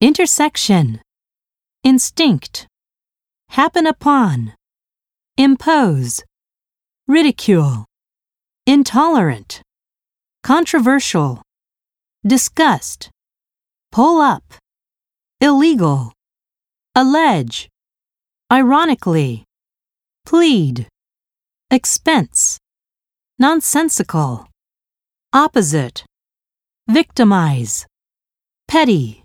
intersection, instinct, happen upon, impose, ridicule, intolerant, controversial, disgust, pull up, illegal, allege, ironically, plead, expense, nonsensical, opposite, victimize, petty.